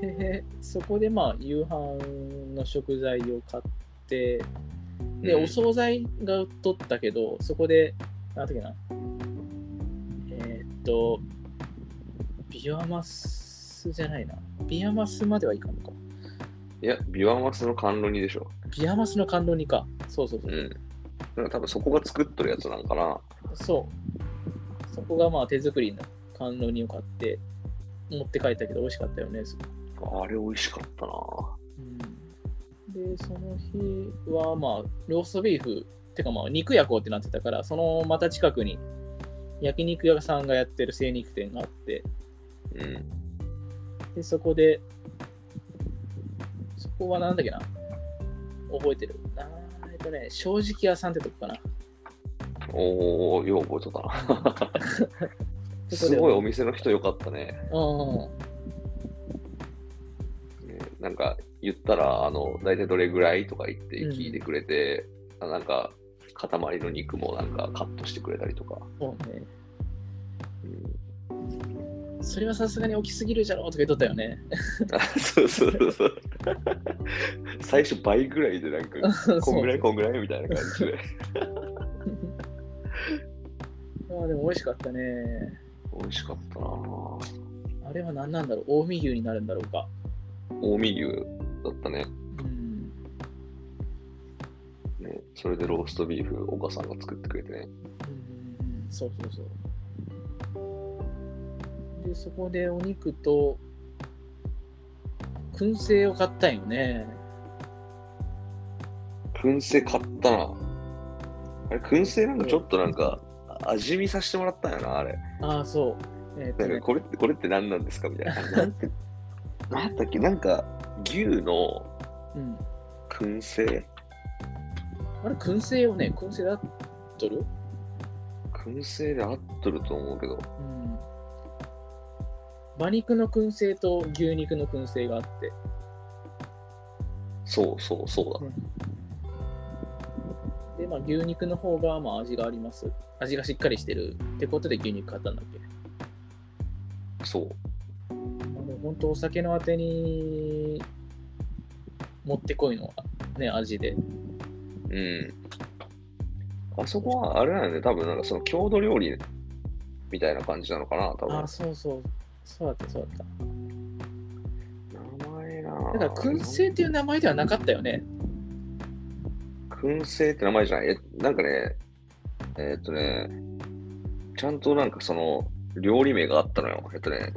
(laughs) で、そこでまあ、夕飯の食材を買って、で、うんお惣菜が売ったけど、そこで、なんだっけな。えーっと、ビワマスじゃないな。ビワマスまではいかんのか。いや、ビワマスの甘露煮でしょ。ビワマスの甘露煮か。そうそうそうう。ん。なんか多分そこが作っとるやつなんかな。そう。そこがまあ手作りの甘露煮を買って持って帰ったけど美味しかったよね。あれ美味しかったな。うん、で、その日はまあローストビーフ、てかまあ肉焼こうってなってたから、そのまた近くに焼肉屋さんがやってる精肉店があって、うん。で、そこで、そこはなんだっけな？覚えてるあーえっとね、正直屋さんってとこかな。おー、よう覚えとったな。(laughs) すごいお店の人よかったね。うん。ねなんか言ったら、あの、大体どれぐらいとか言って聞いてくれて、あなんか、塊の肉もなんかカットしてくれたりとか。そうね。うん、それはさすがに大きすぎるじゃろとか言っとったよね。あそうそうそうそう。最初倍ぐらいでなんか、こんぐらいこんぐらいみたいな感じで。ああでも美味しかったね。美味しかったなぁあれは何なんだろう？近江牛になるんだろうか。近江牛だったね。うん。ね。それでローストビーフ、岡さんが作ってくれてね。うんそうそうそう。で、そこでお肉と、燻製を買ったんよね。燻製買ったな。あれ、燻製なんかちょっとなんか、味見させてもらったんやな、あれ。ああ、そう。えーねなんかこれって、これって何なんですかみたいな。(laughs) なんて、なんだっけ、なんか、牛のうん。燻製？あれ、燻製をね、燻製だっとる？燻製で合っとると思うけど。うん。馬肉の燻製と牛肉の燻製があって。そうそうそうだ。で、まあ、牛肉の方がまあ味があります。味がしっかりしてるってことで牛肉買ったんだっけ？そう。あの本当お酒のあてにもってこいのね、味で。うん。あそこは、あれなんよね、多分なんかその郷土料理みたいな感じなのかな、多分。あ、そうそう。そうだった、そうだっ名前なた。だから、燻製っていう名前ではなかったよね。燻製って名前じゃない。え、なんかね、えーっとね、ちゃんとなんかその、料理名があったのよ。えっとね、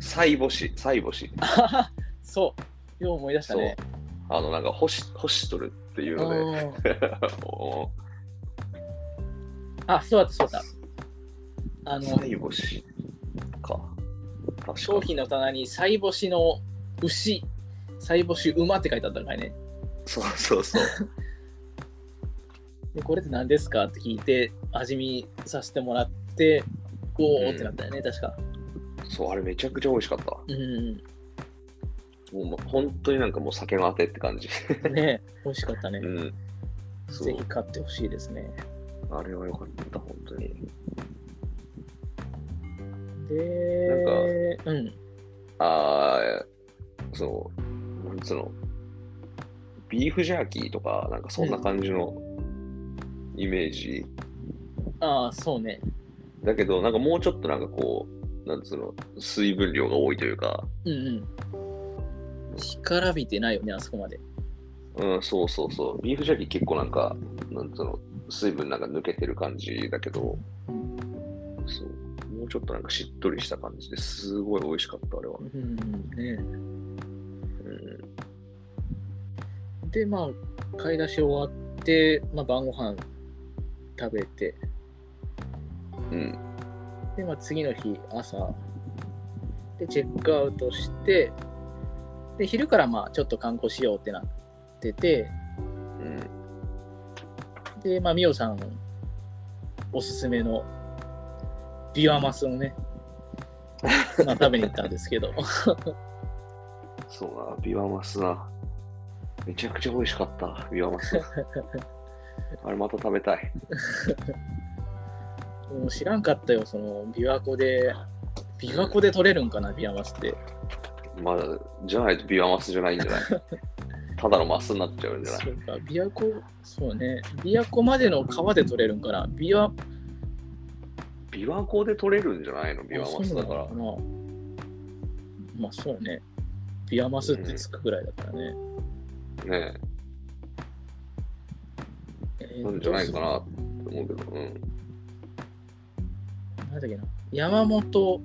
菜干し、菜干し。あははそう。よう思い出したね。あの、なんか干し、干しとるっていうので、(laughs) あ、そうだった、そうだった。あの、菜干しか。確か商品の棚に菜干しの牛細胞種馬って書いてあったからね。そうそうそう。(laughs) で、これって何ですかって聞いて、味見させてもらって、おーってなったよね、確か。そう、あれめちゃくちゃ美味しかった。うん。もう本当になんかもう酒のあてって感じ。ね (laughs) 美味しかったね。うん。そぜうひ買ってほしいですね。あれは良かった、本当に。で、うん。ああ、そう、なんつうの、ビーフジャーキーとか、なんかそんな感じのイメージ。ああ、そうね。だけど、なんかもうちょっとなんかこう、なんつうの、水分量が多いというか、うんうん。干からびてないよね、あそこまで。うん、そうそうそう。ビーフジャーキー結構なんか、なんつうの、水分なんか抜けてる感じだけど、うんちょっとなんかしっとりした感じですごい美味しかった、あれは。うんね、うん。で、まあ、買い出し終わって、まあ、晩ご飯食べて、うん。で、まあ、次の日、朝、で、チェックアウトして、で、昼からまあ、ちょっと観光しようってなってて、うん。で、まあ、みおさん、おすすめのビワマスをね、まあ、食べに行ったんですけど、そうな、ビワマスな。めちゃくちゃ美味しかった、ビワマス。(laughs) あれまた食べたい。もう知らんかったよ、その、琵琶湖で、琵琶湖で取れるんかな、ビワマスって。まだ、じゃないとビワマスじゃないんじゃないただのマスになっちゃうんじゃないそうか、琵琶湖、そうね、琵琶湖までの川で取れるんかな、琵琶、ビワ湖で取れるんじゃないの？ビワマスだからかなまあそうね、ビワマスってつくぐらいだからね。ねえ、えーなんじゃないかなって思うけど、うん。なんだっけな、山本、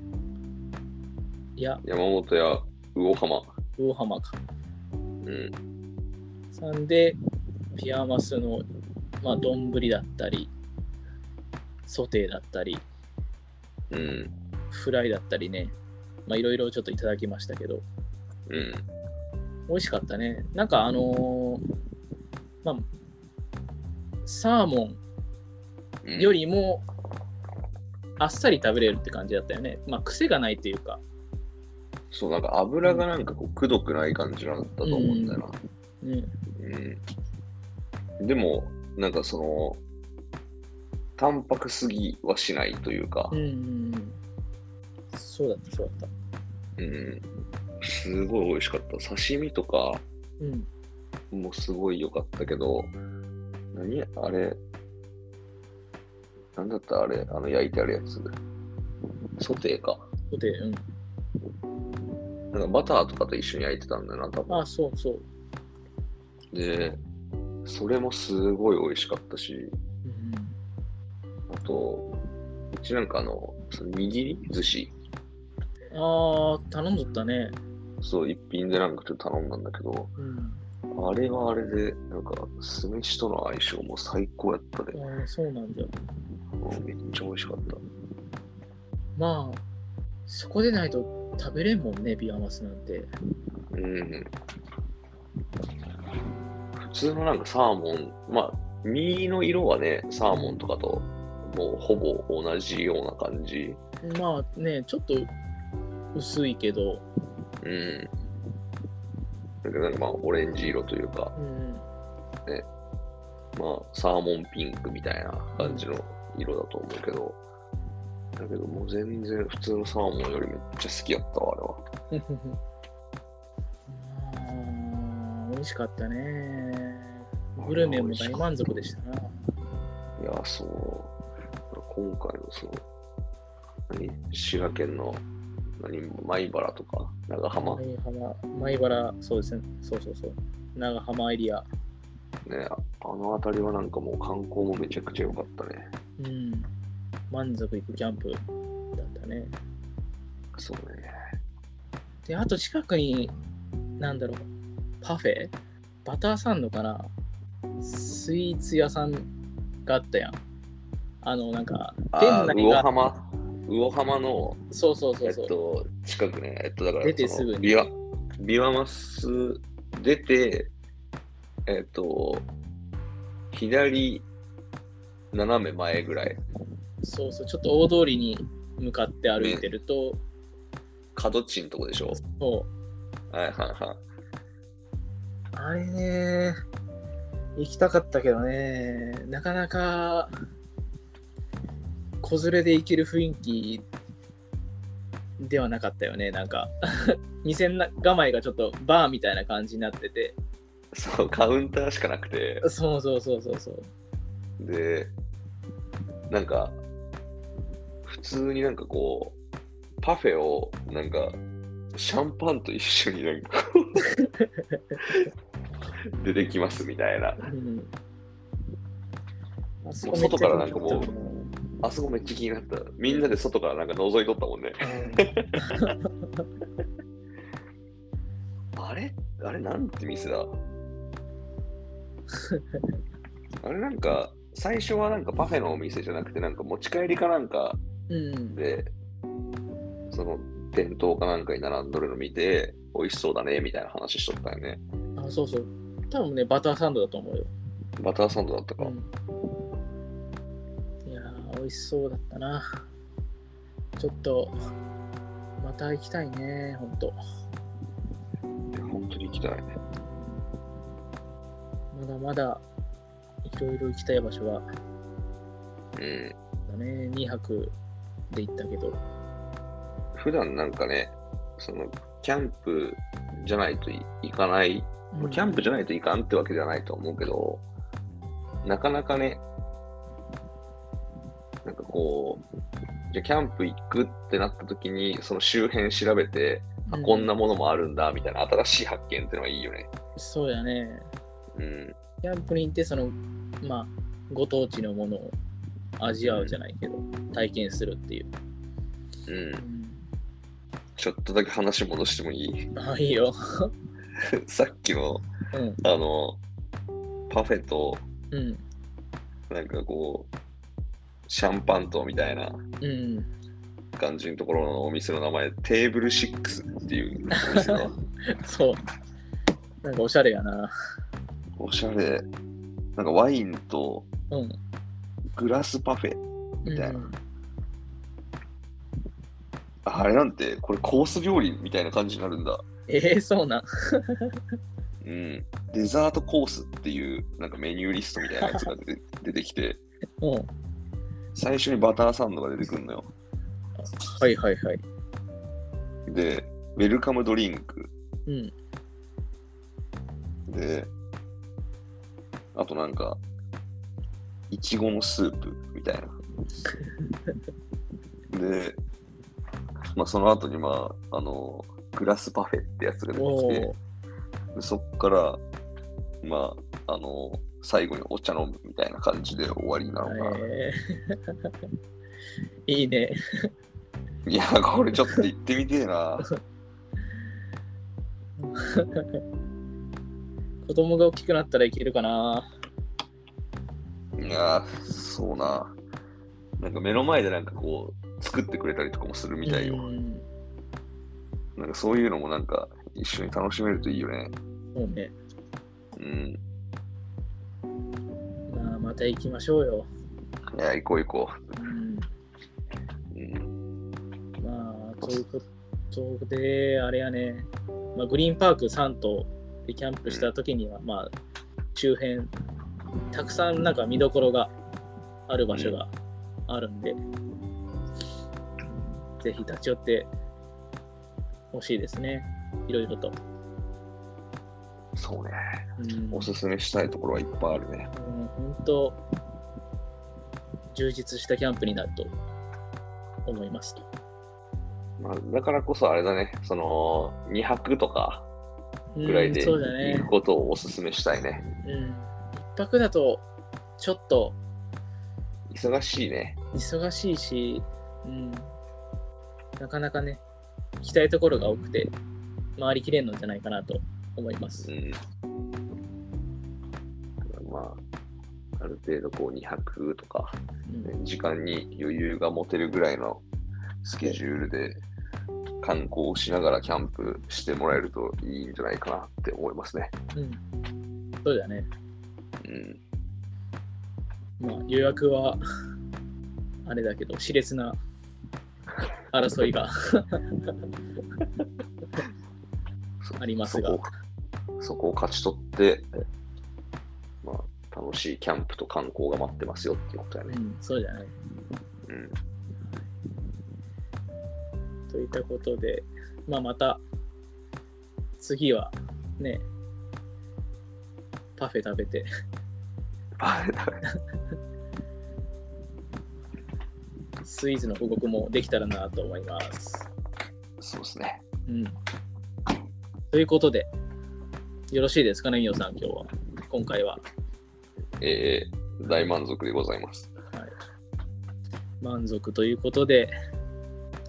いや、山本や魚浜。魚浜か。うん。さんで、ビワマスの、まあ、丼だったり、ソテーだったり、うん。フライだったりね、まあ、いろいろちょっといただきましたけど、うん。美味しかったね。なんかあのーまあ、サーモうんンよりもあっさり食べれるって感じだったよね。まあ、癖がないっていうか。そう、なんか油がなんかこう、くどくない感じなんだと思うんだよな。ね、うん。でも、なんかその、淡白すぎはしないというかうん。そうだった、そうだった。うん。すごい美味しかった。刺身とかうん。もすごい良かったけど、何あれ、なんだった？あれ、あの焼いてあるやつ。ソテーか。ソテー、うん。なんかバターとかと一緒に焼いてたんだよな、多分。あ、そうそう。で、それもすごい美味しかったし、うんあと、うちなんかあの、その握り寿司、うん、ああ、頼んどったね。そう、一品でなんかちょっと頼んだんだけど、うん。あれはあれで、なんか、酢飯との相性も最高やったで、ああ、そうなんだ。うんめっちゃ美味しかった。まあ、そこでないと食べれんもんね、ビワマスなんて。うん。普通のなんかサーモン、まあ、身の色はね、サーモンとかと、もうほぼ同じような感じ。まあね、ちょっと薄いけど、うん。だけどなんかまあ、オレンジ色というか、うん、まあ、サーモンピンクみたいな感じの色だと思うけど、だけどもう全然普通のサーモンよりめっちゃ好きやったわ、あれは。美味しかったね。グルメも大満足でしたな。いや、そう。今回のその、何？滋賀県の、何？米原とか、長浜、ね、米浜、米原、そうですね。そうそうそう。長浜エリア。ああの辺りはなんかもう観光もめちゃくちゃ良かったね。うん。満足いくキャンプだったね。そうね。で、あと近くに、なんだろう、パフェ？バターサンドかな？スイーツ屋さんがあったやん。あの、なんか、あ店ー内が、魚浜？魚浜の、そうそうそうそう。えっと、近くね、えっと、だから、出てすぐに。ビワ、ビワマス出て、えっ、と、左斜め前ぐらい、そうそう、ちょっと大通りに向かって歩いてると、角地んとこでしょ？そう、はいはいはい。あれね、行きたかったけどね、なかなか、子連れで行ける雰囲気ではなかったよね、なんか。(laughs) 店の構えがちょっとバーみたいな感じになってて。そう、カウンターしかなくて、そうそうそうそうそう。で、なんか、普通になんかこう、パフェをなんか、シャンパンと一緒になんか (laughs) 出てきますみたいな。うん外からなんかもうあそこめっちゃ気になった。みんなで外からなんか覗いとったもんね。あれ？あれなんて店だ？(laughs) あれなんか、最初はなんかパフェのお店じゃなくて、なんか持ち帰りかなんかうん。で、その店頭かなんかに並んどるの見て、美味しそうだねみたいな話しとったよね。あ、そうそう。多分ね、バターサンドだと思うよ。バターサンドだったか。うん、美味しそうだったな。ちょっと、また行きたいね、ほんと。本当に行きたい。まだまだ、いろいろ行きたい場所は、うん。だね、2泊で行ったけど。普段なんかね、その、キャンプじゃないとい行かない、もうキャンプじゃないといかんってわけじゃないと思うけど、なかなかね、なんかこう、じゃあキャンプ行くってなった時に、その周辺調べて、あ、こんなものもあるんだ、みたいな新しい発見ってのがいいよね。そうやね。うん。キャンプに行って、その、まあ、ご当地のものを味わうじゃないけど、体験するっていう。うん。うん、ちょっとだけ話戻してもいい？あ、いいよ。(laughs) さっきの、うん、あの、パフェと、うん、なんかこう、シャンパンとみたいなうん。感じのところのお店の名前、テーブル6っていうお店だ。(laughs) そう。なんかおしゃれやな。おしゃれ。なんかワインとうん。グラスパフェ。みたいなうんあれなんて、これコース料理みたいな感じになるんだ。えー、そうなん。うん。デザートコースっていうなんかメニューリストみたいなやつが出て出てきて、(laughs) うん。最初にバターサンドが出てくるのよ。はいはいはい。で、ウェルカムドリンク。うん。で、あとなんか、いちごのスープみたいな。(laughs) で、まあその後にまあ、あの、グラスパフェってやつが出ておきて、そっから、まあ、あの、最後にお茶飲むみたいな感じで終わりなのかな。えー、(laughs) いいね。いや、これちょっと行ってみてえな。(laughs) 子供が大きくなったらいけるかな。いや、そうな。なんか目の前でなんかこう、作ってくれたりとかもするみたいよ。うん。なんかそういうのもなんか一緒に楽しめるといいよね。そうね。うん。また行きましょうよ。いや、行こう行こうん。う。うん。まあ、ということで、あれやね、まあ、グリーンパーク3島でキャンプした時には、まあ、周辺、たくさんなんか見どころがある場所があるんで、ぜひ立ち寄ってほしいですね。いろいろと。そうね。うん、おすすめしたいところはいっぱいあるね。うん本当、充実したキャンプになると思いますと。まあ、だからこそあれだね、その、2泊とかぐらいで行く。ことをおすすめしたいね。うん。一泊だと、ちょっと忙しいね。忙しいし、うん、なかなかね、行きたいところが多くて、回りきれんのじゃないかなと思いますう。ん。まあ、ある程度こう2泊とか、うんね時間に余裕が持てるぐらいのスケジュールで観光しながらキャンプしてもらえるといいんじゃないかなって思いますね。うん。そうだね。うん。まあ、予約は、あれだけど、熾烈な争いが (laughs) そありますがそこを勝ち取って、まあ、楽しいキャンプと観光が待ってますよっていうことやね。うん、そうじゃない。うん。といったことで、まあ、また、次は、ね、パフェ食べて、スイーツの報告もできたらなと思います。そうですね。うん。ということで、よろしいですかね、みおさん、今日は。今回は。えー、大満足でございます。はい、満足ということで、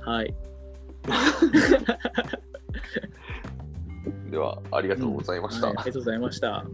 はい。(laughs) では、ありがとうございました。はいありがとうございました。